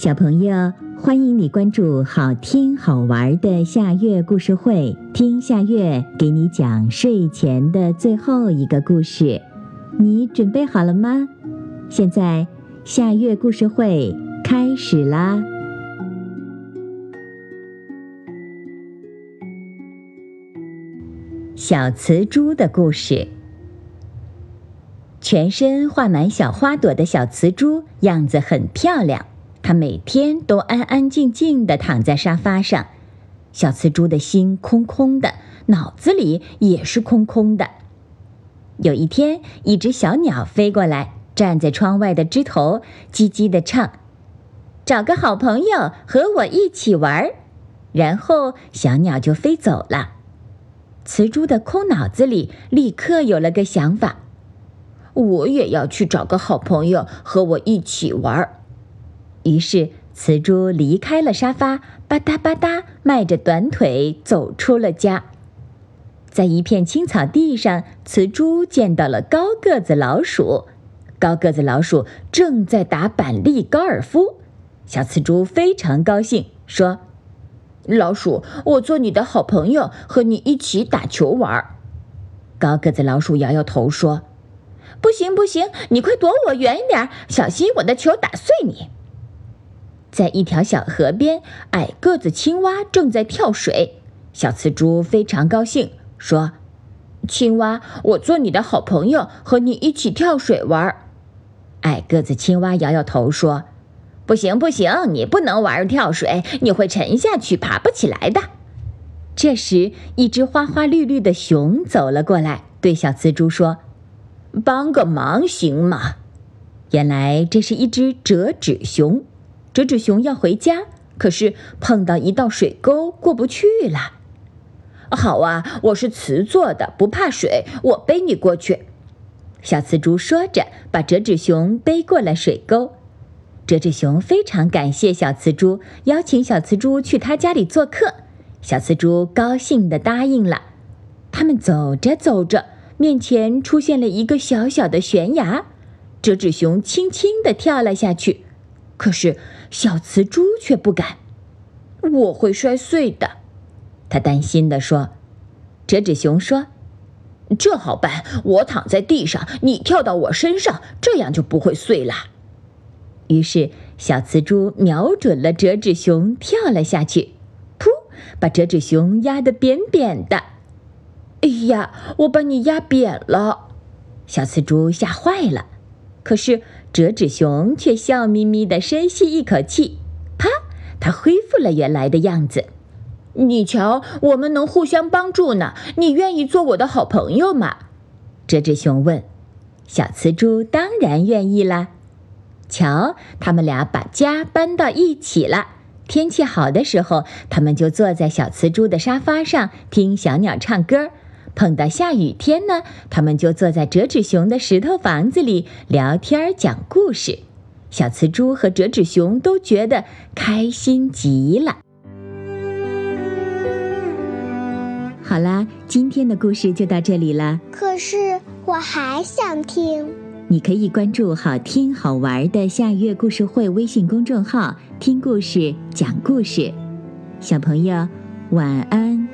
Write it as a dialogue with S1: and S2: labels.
S1: 小朋友，欢迎你关注好听好玩的夏月故事会，听夏月给你讲睡前的最后一个故事。你准备好了吗？现在夏月故事会开始啦！小雌猪的故事。全身画满小花朵的小雌猪样子很漂亮。它每天都安安静静地躺在沙发上，小雌猪的心空空的，脑子里也是空空的。有一天，一只小鸟飞过来，站在窗外的枝头，叽叽地唱：“找个好朋友和我一起玩。”然后小鸟就飞走了。雌猪的空脑子里立刻有了个想法：“我也要去找个好朋友和我一起玩。”于是，雌猪离开了沙发，吧嗒吧嗒迈着短腿走出了家。在一片青草地上，雌猪见到了高个子老鼠。高个子老鼠正在打板栗高尔夫。小雌猪非常高兴，说：“老鼠，我做你的好朋友，和你一起打球玩。”高个子老鼠摇摇头说：“不行不行，你快躲我远一点，小心我的球打碎你。”在一条小河边，矮个子青蛙正在跳水。小雌猪非常高兴，说：“青蛙，我做你的好朋友，和你一起跳水玩。”矮个子青蛙摇摇头说：“不行，不行，你不能玩跳水，你会沉下去，爬不起来的。”这时，一只花花绿绿的熊走了过来，对小雌猪说：“帮个忙行吗？”原来这是一只折纸熊。折纸熊要回家，可是碰到一道水沟，过不去了。好啊，我是瓷做的，不怕水，我背你过去。小瓷猪说着，把折纸熊背过了水沟。折纸熊非常感谢小瓷猪，邀请小瓷猪去他家里做客。小瓷猪高兴地答应了。他们走着走着，面前出现了一个小小的悬崖，折纸熊轻轻地跳了下去。可是小瓷猪却不敢，我会摔碎的，他担心地说。折纸熊说：“这好办，我躺在地上，你跳到我身上，这样就不会碎了。”于是小瓷猪瞄准了折纸熊，跳了下去，噗，把折纸熊压得扁扁的。哎呀，我把你压扁了！小瓷猪吓坏了。可是。折纸熊却笑眯眯地深吸一口气，啪，它恢复了原来的样子。你瞧，我们能互相帮助呢。你愿意做我的好朋友吗？折纸熊问。小瓷猪当然愿意啦。瞧，他们俩把家搬到一起了。天气好的时候，他们就坐在小瓷猪的沙发上听小鸟唱歌。碰到下雨天呢，他们就坐在折纸熊的石头房子里聊天讲故事。小雌猪和折纸熊都觉得开心极了。好啦，今天的故事就到这里了。
S2: 可是我还想听。
S1: 你可以关注“好听好玩的夏月故事会”微信公众号，听故事讲故事。小朋友，晚安。